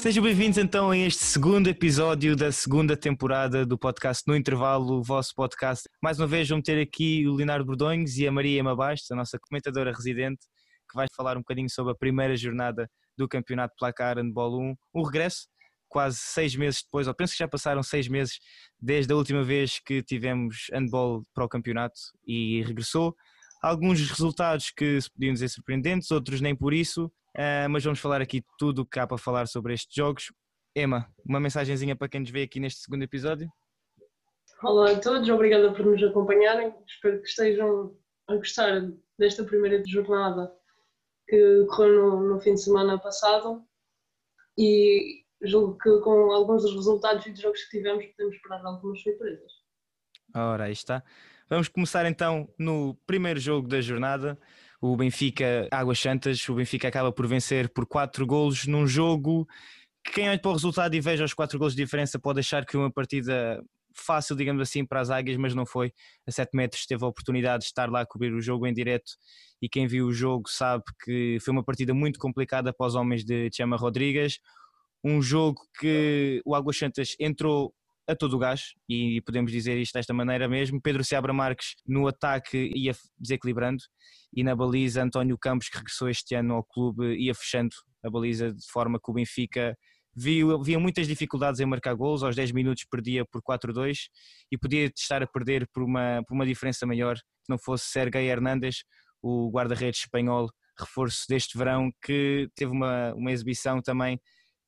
Sejam bem-vindos então a este segundo episódio da segunda temporada do podcast No Intervalo, o vosso podcast. Mais uma vez vamos ter aqui o Leonardo Bordonhos e a Maria Ema Bastos, a nossa comentadora residente, que vai falar um bocadinho sobre a primeira jornada do Campeonato Placar Handball 1. Um regresso, quase seis meses depois, ou penso que já passaram seis meses desde a última vez que tivemos handball para o campeonato e regressou. Alguns resultados que podiam dizer surpreendentes, outros nem por isso. Uh, mas vamos falar aqui tudo o que há para falar sobre estes jogos. Emma, uma mensagenzinha para quem nos vê aqui neste segundo episódio? Olá a todos, obrigada por nos acompanharem. Espero que estejam a gostar desta primeira jornada que ocorreu no, no fim de semana passado e julgo que com alguns dos resultados e dos jogos que tivemos podemos esperar algumas surpresas. Ora, aí está. Vamos começar então no primeiro jogo da jornada o Benfica Águas Santas, o Benfica acaba por vencer por 4 golos num jogo que quem olha para o resultado e veja os 4 golos de diferença pode achar que uma partida fácil, digamos assim, para as Águias, mas não foi. A 7 metros teve a oportunidade de estar lá a cobrir o jogo em direto e quem viu o jogo sabe que foi uma partida muito complicada para os homens de Chama Rodrigues. Um jogo que o Águas Santas entrou a todo o gás, e podemos dizer isto desta maneira mesmo. Pedro Seabra Marques no ataque ia desequilibrando, e na baliza António Campos, que regressou este ano ao clube, ia fechando a baliza de forma que o Benfica viu, via muitas dificuldades em marcar gols, aos 10 minutos perdia por 4-2 e podia estar a perder por uma, por uma diferença maior se não fosse Sergei Hernandes, o guarda-redes espanhol, reforço deste verão, que teve uma, uma exibição também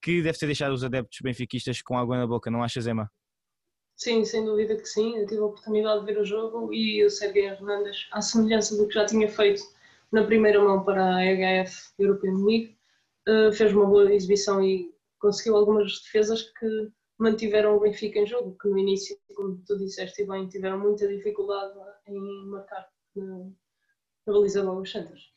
que deve ter deixado os adeptos benfiquistas com água na boca, não achas, Emma? Sim, sem dúvida que sim. Eu tive a oportunidade de ver o jogo e o Sergei Hernandes, à semelhança do que já tinha feito na primeira mão para a EHF European League, eh, fez uma boa exibição e conseguiu algumas defesas que mantiveram o Benfica em jogo, que no início, como tu disseste bem, tiveram muita dificuldade em marcar na, baliza do Santos.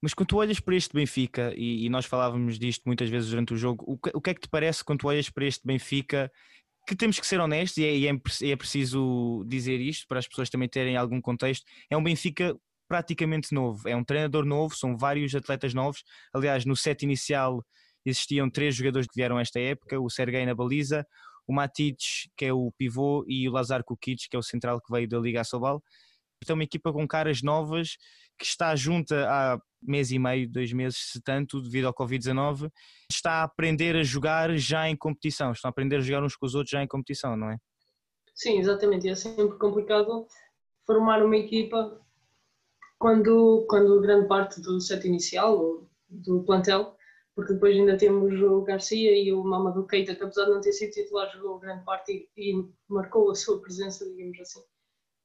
Mas quando tu olhas para este Benfica, e, nós falávamos disto muitas vezes durante o jogo, o que, é que te parece quando tu olhas para este Benfica que temos que ser honestos e é, é, é preciso dizer isto para as pessoas também terem algum contexto. É um Benfica praticamente novo, é um treinador novo, são vários atletas novos. Aliás, no set inicial existiam três jogadores que vieram esta época: o Sergei na baliza, o Matic, que é o pivô, e o Lazar Kukic, que é o central que veio da Liga Sobal. Então, uma equipa com caras novas que está junta há mês e meio, dois meses, se tanto, devido ao Covid-19, está a aprender a jogar já em competição, estão a aprender a jogar uns com os outros já em competição, não é? Sim, exatamente. É sempre complicado formar uma equipa quando, quando grande parte do set inicial, do plantel, porque depois ainda temos o Garcia e o Mamadou Keita, que apesar de não ter sido titular, jogou grande parte e, e marcou a sua presença, digamos assim,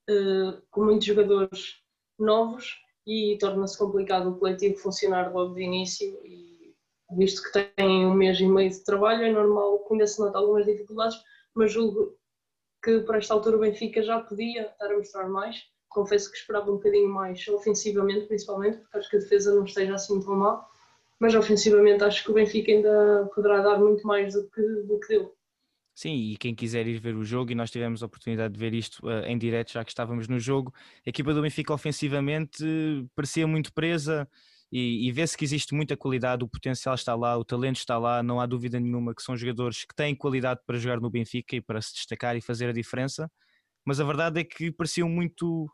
uh, com muitos jogadores novos e torna-se complicado o coletivo funcionar logo de início e visto que tem um mês e meio de trabalho é normal que ainda se note algumas dificuldades, mas julgo que para esta altura o Benfica já podia estar a mostrar mais. Confesso que esperava um bocadinho mais ofensivamente, principalmente, porque acho que a defesa não esteja assim tão mal, mas ofensivamente acho que o Benfica ainda poderá dar muito mais do que, do que deu. Sim, e quem quiser ir ver o jogo, e nós tivemos a oportunidade de ver isto uh, em direto, já que estávamos no jogo, a equipa do Benfica ofensivamente uh, parecia muito presa e, e vê-se que existe muita qualidade, o potencial está lá, o talento está lá, não há dúvida nenhuma que são jogadores que têm qualidade para jogar no Benfica e para se destacar e fazer a diferença, mas a verdade é que pareciam muito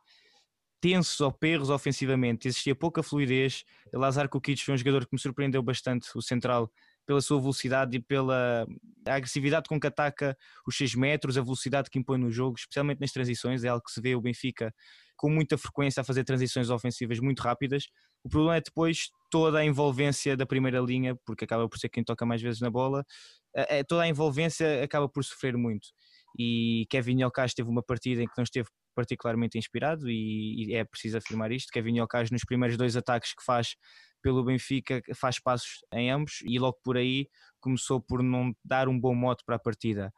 tensos ou perros ofensivamente, existia pouca fluidez. Lazar Kukic foi um jogador que me surpreendeu bastante, o central pela sua velocidade e pela agressividade com que ataca os 6 metros, a velocidade que impõe no jogo, especialmente nas transições, é algo que se vê o Benfica com muita frequência a fazer transições ofensivas muito rápidas. O problema é depois toda a envolvência da primeira linha, porque acaba por ser quem toca mais vezes na bola, toda a envolvência acaba por sofrer muito. E Kevin Yocas teve uma partida em que não esteve particularmente inspirado e, é preciso afirmar isto. Kevin Yocas nos primeiros dois ataques que faz pelo Benfica faz passos em ambos e logo por aí começou por não dar um bom mote para a partida.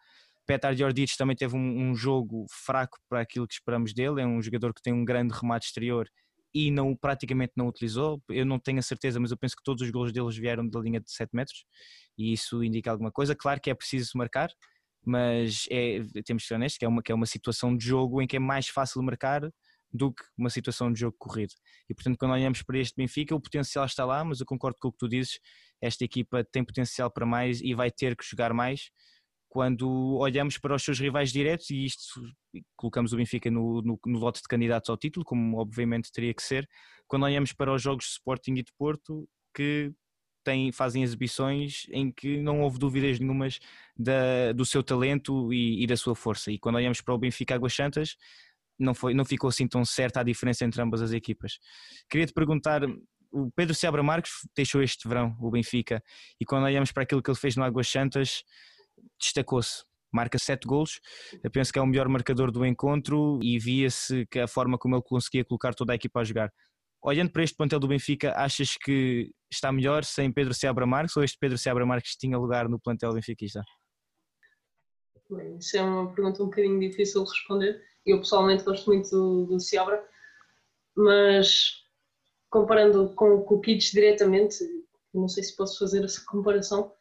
Petar Djordjic também teve um, um, jogo fraco para aquilo que esperamos dele, é um jogador que tem um grande remate exterior e não, praticamente não utilizou, eu não tenho a certeza, mas eu penso que todos os gols deles vieram da linha de 7 metros e isso indica alguma coisa, claro que é preciso marcar, mas é, temos que ser honestos, que é, uma, que é uma situação de jogo em que é mais fácil marcar do que uma situação de jogo corrido. E portanto, quando olhamos para este Benfica, o potencial está lá, mas eu concordo com o que tu dizes, esta equipa tem potencial para mais e vai ter que jogar mais quando olhamos para os seus rivais diretos, e isto colocamos o Benfica no, no, no, lote de candidatos ao título, como obviamente teria que ser, quando olhamos para os jogos de Sporting e de Porto, que têm, fazem exibições em que não houve dúvidas nenhumas da, do seu talento e, e, da sua força. E quando olhamos para o Benfica Águas Santas, não, foi, não ficou assim tão certa a diferença entre ambas as equipas. Queria te perguntar o Pedro Seabra Marques deixou este verão o Benfica e quando olhamos para aquilo que ele fez no Águas Santas destacou-se. Marca sete golos, eu penso que é o melhor marcador do encontro e via-se que a forma como ele conseguia colocar toda a equipa a jogar. Olhando para este plantel do Benfica, achas que está melhor sem Pedro Seabra Marques ou este Pedro Seabra Marques tinha lugar no plantel benfiquista? Bem, isso é uma pergunta um bocadinho difícil de responder. Eu pessoalmente gosto muito do, do mas comparando com o Kukic diretamente, não sei se posso fazer essa comparação,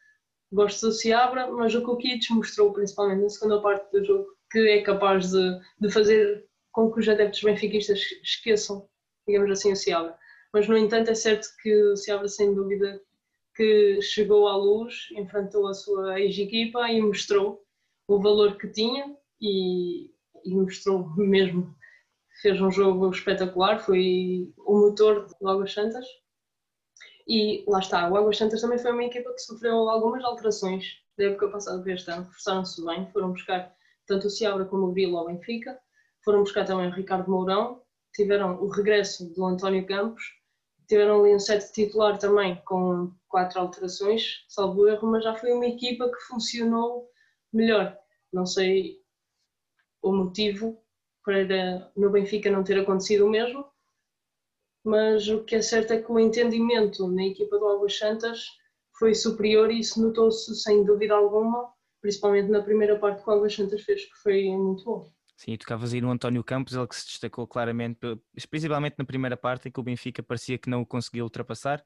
gosto do Seabra, mas o Kukic mostrou, principalmente na segunda parte do jogo, que é capaz de, de fazer com que os adeptos benfiquistas esqueçam, digamos assim, o Seabra. Mas, no entanto, é certo que o Seabra, sem dúvida, que chegou à luz, enfrentou a sua ex-equipa e mostrou o valor que tinha e, e mostrou mesmo. Fez um jogo espetacular, foi o motor do Águas Santas e lá está, o Águas Santas também foi uma equipa que sofreu algumas alterações da época passada para este ano, reforçaram-se bem, foram buscar tanto o Ciabra como o Vila ao Benfica, foram buscar também o Ricardo Mourão, tiveram o regresso do António Campos, tiveram ali um set titular também com quatro alterações, salvo erro, mas já foi uma equipa que funcionou melhor. Não sei o motivo para no Benfica não ter acontecido o mesmo, mas o que é certo é que o entendimento na equipa do Águas Santas foi superior e isso notou-se sem dúvida alguma, principalmente na primeira parte que o Águas Santas fez, que foi muito bom. Sim, tocavas aí no António Campos, ele que se destacou claramente, principalmente na primeira parte, em que o Benfica parecia que não o conseguia ultrapassar.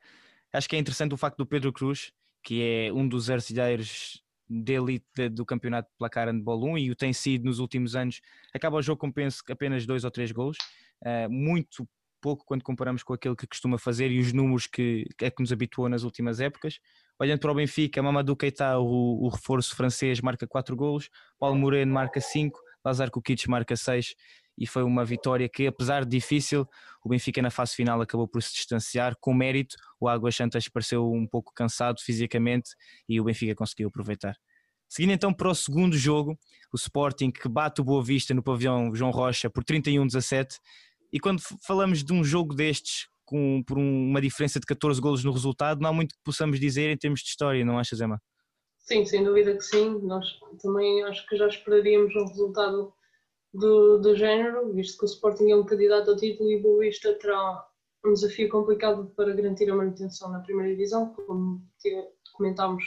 Acho que é interessante o facto do Pedro Cruz, que é um dos artilheiros de elite do campeonato de placar handball 1 e o tem sido nos últimos anos, acaba o jogo com penso apenas dois ou três gols, uh, muito pouco quando comparamos com aquele que costuma fazer e os números que é que nos habituou nas últimas épocas. Olhando para o Benfica, Mamadou Keita, o, o reforço francês, marca 4 golos, Paulo Moreno marca 5, Lazar Kukic marca 6 e foi uma vitória que, apesar de difícil, o Benfica na fase final acabou por se distanciar com mérito. O Águas Santas pareceu um pouco cansado fisicamente e o Benfica conseguiu aproveitar. Seguindo então para o segundo jogo, o Sporting que bate o Boa Vista no pavilhão João Rocha por 31-17 e quando falamos de um jogo destes, com, por um, uma diferença de 14 golos no resultado, não há muito que possamos dizer em termos de história, não achas, Emma? Sim, sem dúvida que sim. Nós também acho que já esperaríamos um resultado do, do género, visto que o Sporting é um candidato ao título e o Boa Vista terá um desafio complicado para garantir a manutenção na primeira divisão, como comentámos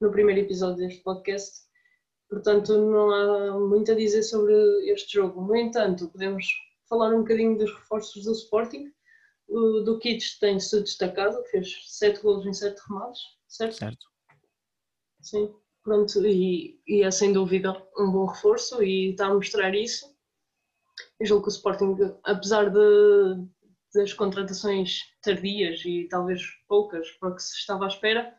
no primeiro episódio deste podcast. Portanto, não há muito a dizer sobre este jogo. No entanto, podemos falar um bocadinho dos reforços do Sporting. O do Kits tem-se destacado, fez 7 golos em 7 remates, certo? Certo. Sim, pronto, e, e é sem dúvida um bom reforço e está a mostrar isso. Eu julgo que o Sporting, apesar de, das contratações tardias e talvez poucas para o que se estava à espera,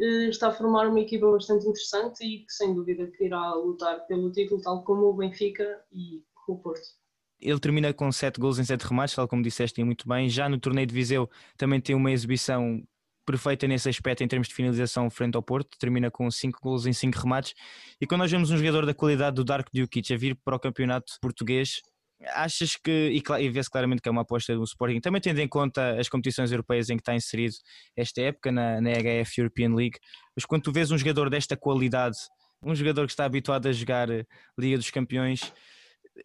eh, está a formar uma equipa bastante interessante e que sem dúvida que irá lutar pelo título, tal como o Benfica e o Porto. Ele termina com 7 gols em 7 remates, tal como disseste muito bem. Já no torneio de Viseu também tem uma exibição perfeita nesse aspecto em termos de finalização frente ao Porto, termina com 5 gols em 5 remates. E quando nós vemos um jogador da qualidade do Dark Dukic a vir para o campeonato português, achas que, e, e vê-se claramente que é uma aposta do Sporting, também tendo em conta as competições europeias em que está inserido esta época, na, na HF European League, mas quando tu vês um jogador desta qualidade, um jogador que está habituado a jogar Liga dos Campeões,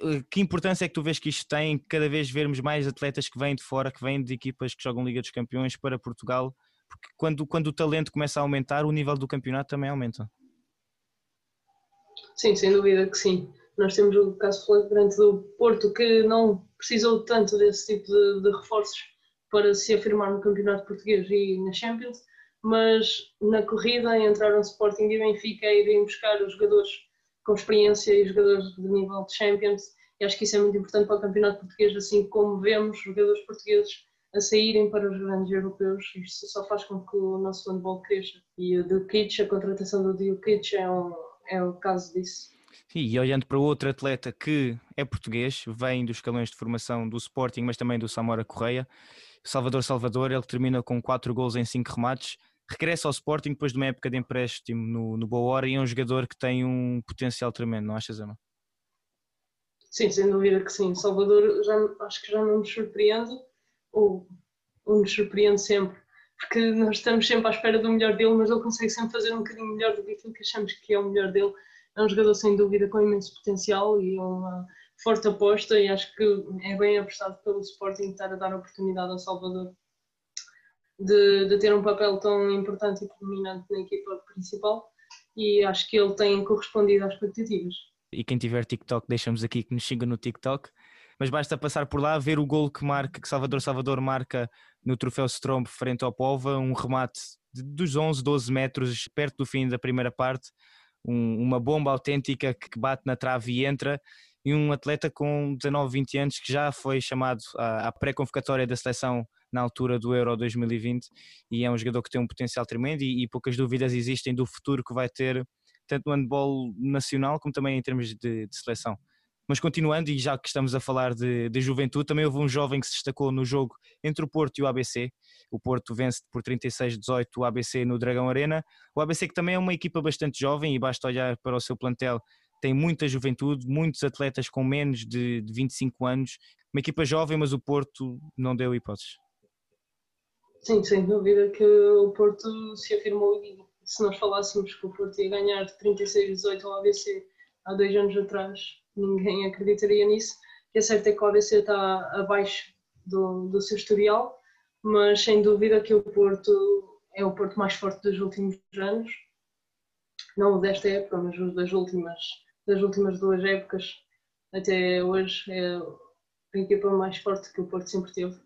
eh, que importância é que tu vês que isto tem cada vez vermos mais atletas que vêm de fora, que vêm de equipas que jogam Liga dos Campeões para Portugal? Porque quando, quando o talento começa a aumentar, o nível do campeonato também aumenta. Sim, sem dúvida que sim. Nós temos o caso flagrante do Porto, que não precisou tanto desse tipo de, de reforços para se afirmar no campeonato português e na Champions, mas na corrida entraram Sporting e Benfica e irem buscar os jogadores com experiência e jogadores de nível de Champions e acho que isso é muito importante para o campeonato português, assim como vemos jogadores portugueses a saírem para os grandes europeus, isto só faz com que o nosso handball cresça. E o Dukic, a contratação do Dukic é, um, é o caso disso. Sim, e olhando para outro atleta que é português, vem dos escalões de formação do Sporting, mas também do Samora Correia, Salvador Salvador, ele termina com 4 gols em 5 remates, regressa ao Sporting depois de uma época de empréstimo no, no Boa Hora e é um jogador que tem um potencial tremendo, não achas, Emma? Sim, sem dúvida que sim. Salvador já, acho que já não nos surpreende, ou, ou nos surpreende sempre, porque nós estamos sempre à espera do melhor dele, mas ele consegue sempre fazer um bocadinho melhor do que aquilo que achamos que é o melhor dele. É um jogador sem dúvida com imenso potencial e uma forte aposta e acho que é bem apostado pelo Sporting estar a dar oportunidade ao Salvador de, de, ter um papel tão importante e predominante na equipa principal e acho que ele tem correspondido às expectativas. E quem tiver TikTok, deixamos aqui que nos siga no TikTok. Mas basta passar por lá, ver o gol que marca, que Salvador Salvador marca no troféu Strombo frente ao Pova, um remate de, dos 11, 12 metros, perto do fim da primeira parte, um, uma bomba autêntica que bate na trave e entra, e um atleta com 19, 20 anos que já foi chamado à, à pré-convocatória da seleção na altura do Euro 2020 e é um jogador que tem um potencial tremendo e, e, poucas dúvidas existem do futuro que vai ter tanto no handball nacional como também em termos de, de seleção. Mas continuando, e já que estamos a falar de, de, juventude, também houve um jovem que se destacou no jogo entre o Porto e o ABC. O Porto vence por 36-18 o ABC no Dragão Arena. O ABC que também é uma equipa bastante jovem e basta olhar para o seu plantel, tem muita juventude, muitos atletas com menos de, de 25 anos. Uma equipa jovem, mas o Porto não deu hipóteses. Sim, sem dúvida que o Porto se afirmou e se nós falássemos que o Porto ia ganhar 36-18 ao ABC há dois anos atrás, ninguém acreditaria nisso. O que é certo é que o ABC está abaixo do, do seu historial, mas sem dúvida que o Porto é o Porto mais forte dos últimos anos, não desta época, mas das últimas, das últimas duas épocas até hoje é a equipa mais forte que o Porto sempre teve.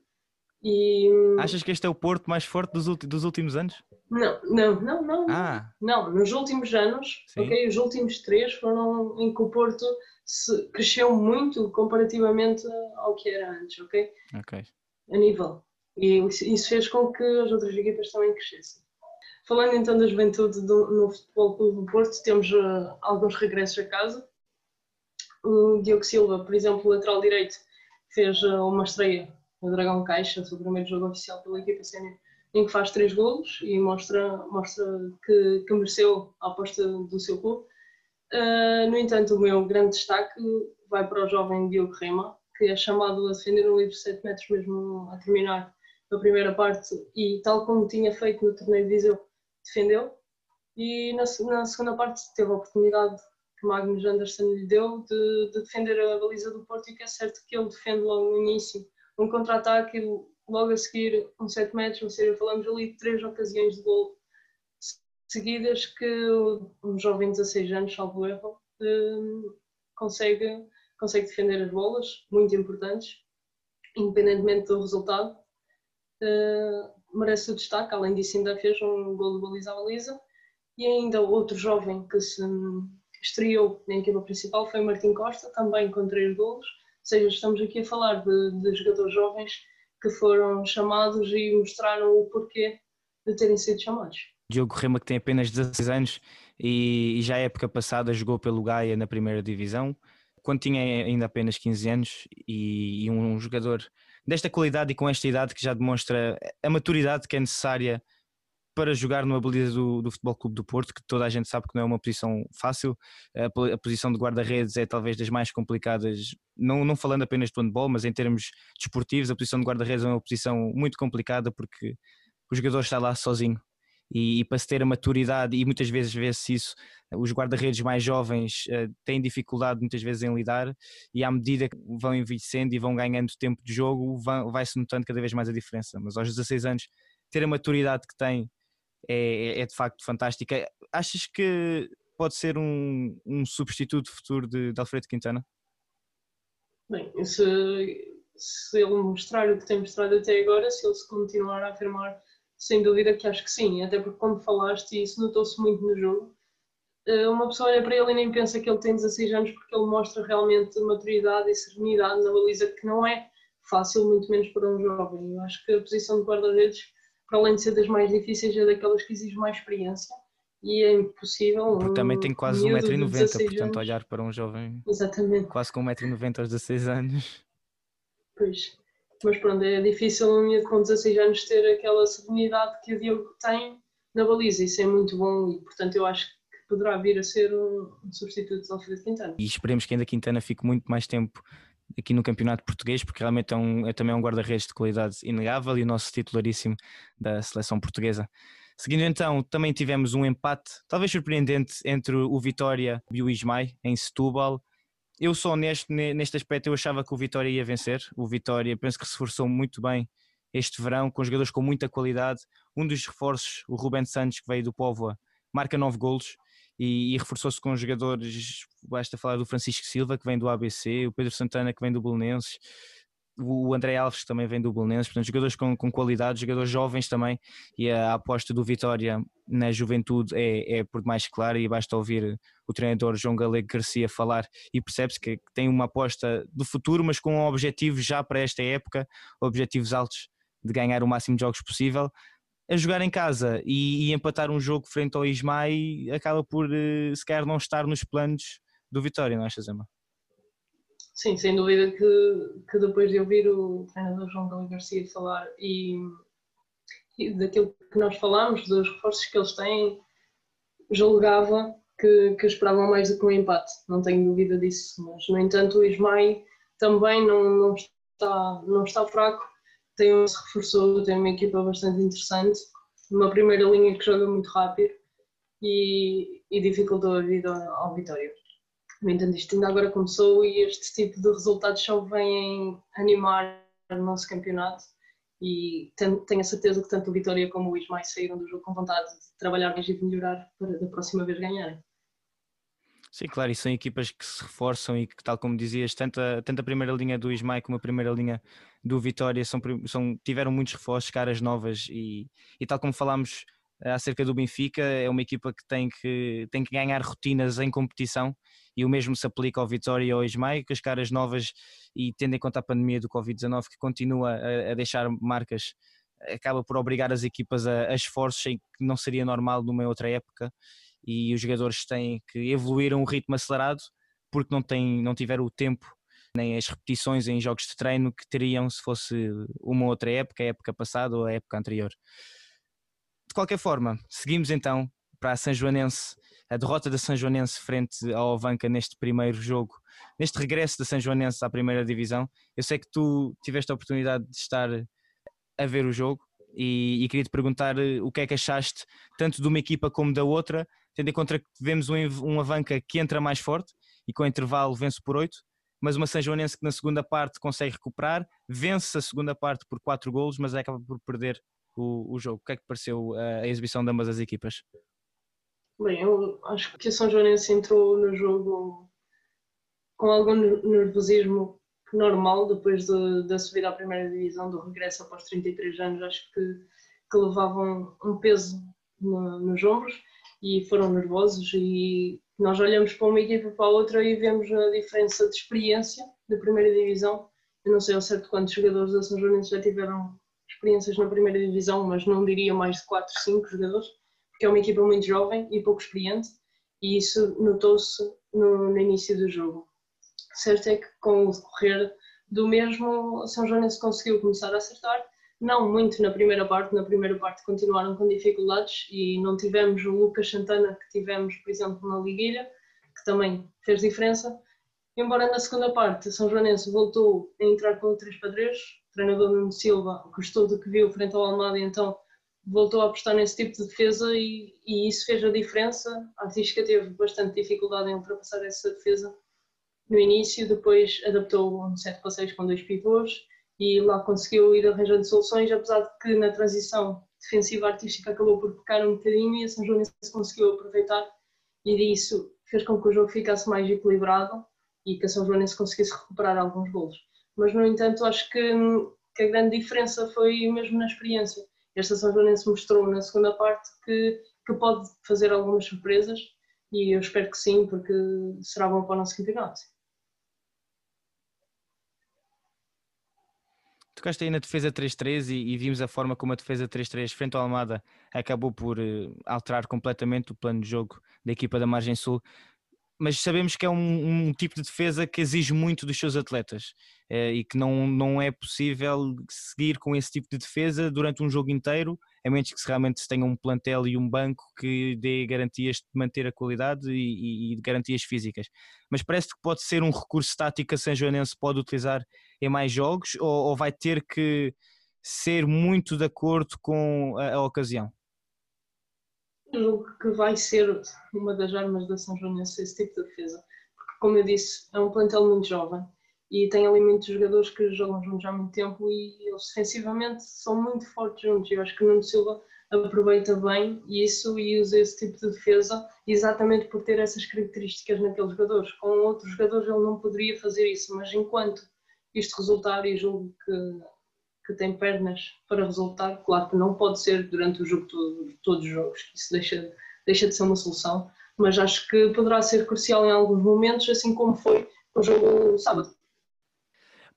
E... Achas que este é o Porto mais forte dos, dos últimos anos? Não, não, não, não. Ah. Não, nos últimos anos, ok, os últimos três foram em que o Porto se, cresceu muito comparativamente ao que era antes, ok? Ok. A nível. E isso fez com que as outras equipas também crescessem. Falando então da juventude do, no Futebol Clube do Porto, temos uh, alguns regressos a casa. O Diogo Silva, por exemplo, lateral direito, fez uh, uma estreia no Dragão Caixa, o primeiro jogo oficial pela equipa sénior, em que faz três golos e mostra, mostra que, que mereceu a aposta do seu clube. Uh, no entanto, o meu grande destaque vai para o jovem Diogo Rema, que é chamado a defender um livre de 7 metros mesmo a terminar a primeira parte e tal como tinha feito no torneio de Viseu, defendeu. E na, na segunda parte teve a oportunidade que Magnus Anderson lhe deu de, de, defender a baliza do Porto e que é certo que ele defende logo no início um contra-ataque logo a seguir um 7 metros, ou seja, falamos ali de três ocasiões de gol seguidas que um jovem de 16 anos, salvo erro, hum, consegue, consegue defender as bolas, muito importantes, independentemente do resultado. Uh, merece o destaque, além disso ainda fez um gol de baliza a baliza. E ainda outro jovem que se estreou na equipa principal foi Martim Costa, também com três golos seja, estamos aqui a falar de, de jogadores jovens que foram chamados e mostraram o porquê de terem sido chamados. Diogo Rema, que tem apenas 16 anos e, e já época passada jogou pelo Gaia na primeira divisão, quando tinha ainda apenas 15 anos, e, e um jogador desta qualidade e com esta idade que já demonstra a maturidade que é necessária para jogar numa baliza do, do Futebol Clube do Porto, que toda a gente sabe que não é uma posição fácil. A, a posição de guarda-redes é talvez das mais complicadas, não, não falando apenas do handball, mas em termos desportivos, a posição de guarda-redes é uma posição muito complicada porque o jogador está lá sozinho. E, e para se ter a maturidade, e muitas vezes vê-se isso, os guarda-redes mais jovens uh, têm dificuldade muitas vezes em lidar, e à medida que vão envelhecendo e vão ganhando tempo de jogo, vai-se notando cada vez mais a diferença. Mas aos 16 anos, ter a maturidade que tem é, é de facto fantástica. Achas que pode ser um, um substituto futuro de, de Alfredo Quintana? Bem, se, se ele mostrar o que tem mostrado até agora, se ele se continuar a afirmar, sem dúvida que acho que sim, até porque quando falaste, isso notou-se muito no jogo, eh, uma pessoa olha para ele e nem pensa que ele tem 16 anos porque ele mostra realmente maturidade e serenidade na baliza que não é fácil, muito menos para um jovem. Eu acho que a posição de guarda-redes, para além de ser das mais difíceis, é daquelas que exige mais experiência e é impossível. Porque também tem quase 1,90m, portanto, anos. olhar para um jovem Exatamente. quase com 1,90m aos 16 anos. Pois, mas pronto, é difícil um miúdo com 16 anos ter aquela serenidade que o Diogo tem na baliza, isso é muito bom e, portanto, eu acho que poderá vir a ser um substituto de Alfredo Quintana. E esperemos que ainda Quintana fique muito mais tempo aqui no campeonato português, porque realmente é, um, é também um guarda-redes de qualidade inegável e o nosso titularíssimo da seleção portuguesa. Seguindo então, também tivemos um empate, talvez surpreendente, entre o Vitória e o Ismael em Setúbal. Eu sou honesto neste aspecto, eu achava que o Vitória ia vencer. O Vitória penso que se esforçou muito bem este verão, com jogadores com muita qualidade. Um dos reforços, o Ruben Santos, que veio do Póvoa, marca nove golos e, e reforçou-se com jogadores, basta falar do Francisco Silva, que vem do ABC, o Pedro Santana, que vem do Belenenses, o André Alves, também vem do Belenenses, portanto, jogadores com, com qualidade, jogadores jovens também, e a, aposta do Vitória na juventude é, é por demais clara, e basta ouvir o treinador João Galego Garcia falar e percebe-se que tem uma aposta do futuro, mas com objetivos já para esta época, objetivos altos de ganhar o máximo de jogos possível a jogar em casa e, e, empatar um jogo frente ao Ismael acaba por uh, se calhar não estar nos planos do Vitória, não achas, Zema? Sim, sem dúvida que, que depois de ouvir o treinador João Galego Garcia falar e, e, daquilo que nós falámos, dos reforços que eles têm, julgava que, que esperavam mais do que um empate, não tenho dúvida disso, mas no entanto o Ismael também não, não, está, não está fraco tem, se reforçou, tem uma equipa bastante interessante, uma primeira linha que joga muito rápido e, e dificultou a vida ao Vitória. No entanto, isto ainda agora começou e este tipo de resultados só vêm animar o nosso campeonato e tenho a certeza que tanto o Vitória como o Ismael saíram do jogo com vontade de trabalhar mais e de melhorar para da próxima vez ganharem. Sim, claro, e são equipas que se reforçam e que, tal como dizias, tanto a, tanto a primeira linha do Ismael como a primeira linha do Vitória são, são, tiveram muitos reforços, caras novas e, e tal como falámos eh, acerca do Benfica, é uma equipa que tem que, tem que ganhar rotinas em competição e o mesmo se aplica ao Vitória e ao Ismael, com as caras novas e tendo em conta a pandemia do Covid-19 que continua a, a, deixar marcas, acaba por obrigar as equipas a, a esforços que não seria normal numa outra época e os jogadores têm que evoluir a um ritmo acelerado porque não, têm, não tiveram o tempo nem as repetições em jogos de treino que teriam se fosse uma outra época, a época passada ou a época anterior. De qualquer forma, seguimos então para a São Joanense, a derrota da São Joanense frente ao Avanca neste primeiro jogo, neste regresso da São Joanense à primeira divisão. Eu sei que tu tiveste a oportunidade de estar a ver o jogo e, e queria te perguntar eh, o que é que achaste tanto de uma equipa como da outra, tendo em conta que vemos um, um Avanca que entra mais forte e com intervalo vence por 8, mas uma São Joanense que na segunda parte consegue recuperar, vence a segunda parte por 4 golos, mas acaba por perder o, o jogo. O que é que pareceu a, a exibição de ambas as equipas? Bem, eu acho que a São Joanense entrou no jogo com algum nervosismo normal depois de, de subir à primeira divisão, do regresso após 33 anos. Acho que, que levavam um peso no, nos ombros e foram nervosos e nós olhamos para uma equipa para a outra e vemos a diferença de experiência da primeira divisão. Eu não sei ao certo quantos jogadores da São Joanense já tiveram experiências na primeira divisão, mas não diria mais de 4, 5 jogadores, porque é uma equipa muito jovem e pouco experiente e isso notou-se no, no, início do jogo. Certo é que com o decorrer do mesmo, São Joanense conseguiu começar a acertar não muito na primeira parte, na primeira parte continuaram com dificuldades e não tivemos o Lucas Santana que tivemos, por exemplo, na Liguilha, que também fez diferença. Embora na segunda parte São Joanense voltou a entrar com o três padreiros, o treinador Nuno Silva gostou do que viu frente ao Almada e então voltou a apostar nesse tipo de defesa e, e isso fez a diferença. A Artística teve bastante dificuldade em ultrapassar essa defesa no início, depois adaptou um 7 para 6 com dois pivôs e lá conseguiu ir arranjando soluções, apesar de que na transição defensiva artística acabou por pecar um bocadinho e a São João conseguiu aproveitar e isso fez com que o jogo ficasse mais equilibrado e que a São Joanense conseguisse recuperar alguns golos. Mas, no entanto, acho que, que a grande diferença foi mesmo na experiência. Esta São Joanense mostrou na segunda parte que, que pode fazer algumas surpresas e eu espero que sim, porque será bom para o nosso campeonato. Tocaste aí na defesa 3-3 e, e, vimos a forma como a defesa 3-3 frente ao Almada acabou por uh, alterar completamente o plano de jogo da equipa da Margem Sul mas sabemos que é um, um, tipo de defesa que exige muito dos seus atletas é, e que não, não é possível seguir com esse tipo de defesa durante um jogo inteiro, a menos que realmente se tenha um plantel e um banco que dê garantias de manter a qualidade e, e, e garantias físicas. Mas parece que pode ser um recurso tático que a São Joanense pode utilizar em mais jogos ou, ou vai ter que ser muito de acordo com a, a ocasião? julgo que vai ser uma das armas da São Joanense esse tipo de defesa. Porque, como eu disse, é um plantel muito jovem e tem ali muitos jogadores que jogam juntos há muito tempo e eles defensivamente são muito fortes juntos. Eu acho que o Nuno Silva aproveita bem isso e usa esse tipo de defesa exatamente por ter essas características naqueles jogadores. Com outros jogadores ele não poderia fazer isso, mas enquanto isto resultar, e julgo que que tem pernas para resultar. Claro que não pode ser durante o jogo todo, todos os jogos, isso deixa, deixa de ser uma solução, mas acho que poderá ser crucial em alguns momentos, assim como foi o jogo sábado.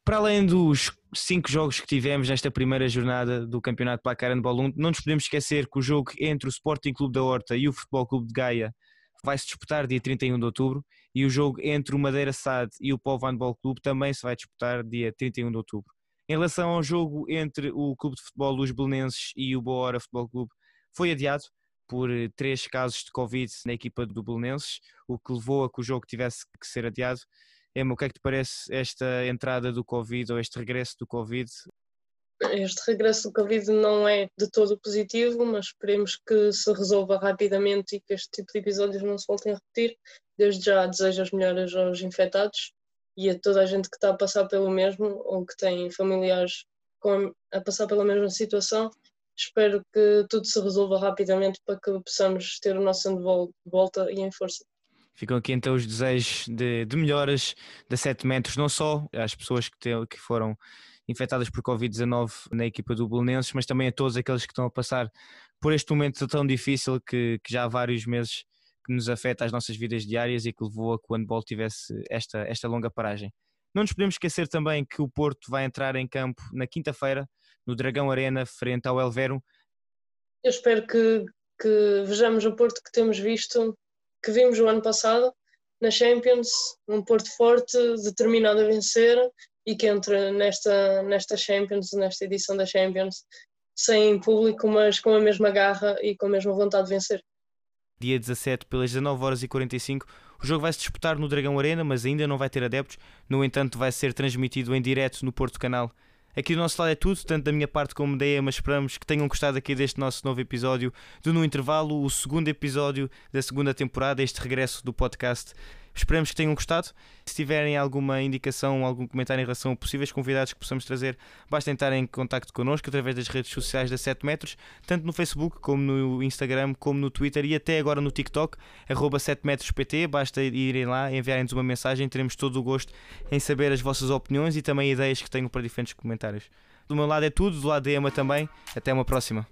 Para além dos cinco jogos que tivemos nesta primeira jornada do Campeonato Placar Handball 1, não nos podemos esquecer que o jogo entre o Sporting Clube da Horta e o Futebol Clube de Gaia vai se disputar dia 31 de outubro e o jogo entre o Madeira SAD e o Povo Handball Clube também se vai disputar dia 31 de outubro. Em relação ao jogo entre o Clube de Futebol Luz Belenenses e o Boa Hora Futebol Clube, foi adiado por eh, três casos de Covid na equipa do Belenenses, o que levou a que o jogo tivesse que ser adiado. Emma, o que é que te parece esta entrada do Covid ou este regresso do Covid? Este regresso do Covid não é de todo positivo, mas esperemos que se resolva rapidamente e que este tipo de episódios não se voltem a repetir. Desde já desejo as melhoras aos infectados e a toda a gente que está a passar pelo mesmo ou que tem familiares com, a passar pela mesma situação. Espero que tudo se resolva rapidamente para que possamos ter o nosso handball de volta e em força. Ficam aqui então os desejos de, de melhoras da 7 metros, não só às pessoas que, te, que foram infectadas por Covid-19 na equipa do Belenenses, mas também a todos aqueles que estão a passar por este momento tão difícil que, que já há vários meses que nos afeta as nossas vidas diárias e que levou a que o handball tivesse esta, esta longa paragem. Não nos podemos esquecer também que o Porto vai entrar em campo na quinta-feira, no Dragão Arena, frente ao Elvero. Eu espero que, que vejamos o Porto que temos visto, que vimos o ano passado na Champions, um Porto forte, determinado a vencer e que entra nesta, nesta Champions, nesta edição da Champions, sem público, mas com a mesma garra e com a mesma vontade de vencer dia 17, pelas 19 horas e 45. O jogo vai se disputar no Dragão Arena, mas ainda não vai ter adeptos. No entanto, vai ser transmitido em direto no Porto Canal. Aqui do nosso lado é tudo, tanto da minha parte como da EMA. Esperamos que tenham gostado aqui deste nosso novo episódio do No Intervalo, o segundo episódio da segunda temporada, este regresso do podcast. Esperamos que tenham gostado. Se tiverem alguma indicação, algum comentário em relação a possíveis convidados que possamos trazer, basta entrar em contato connosco através das redes sociais da 7 metros, tanto no Facebook como no Instagram, como no Twitter e até agora no TikTok, arroba 7 metros PT. Basta irem lá, enviarem-nos uma mensagem, teremos todo o gosto em saber as vossas opiniões e também ideias que tenham para diferentes comentários. Do meu lado é tudo, do lado da Emma também. Até uma próxima.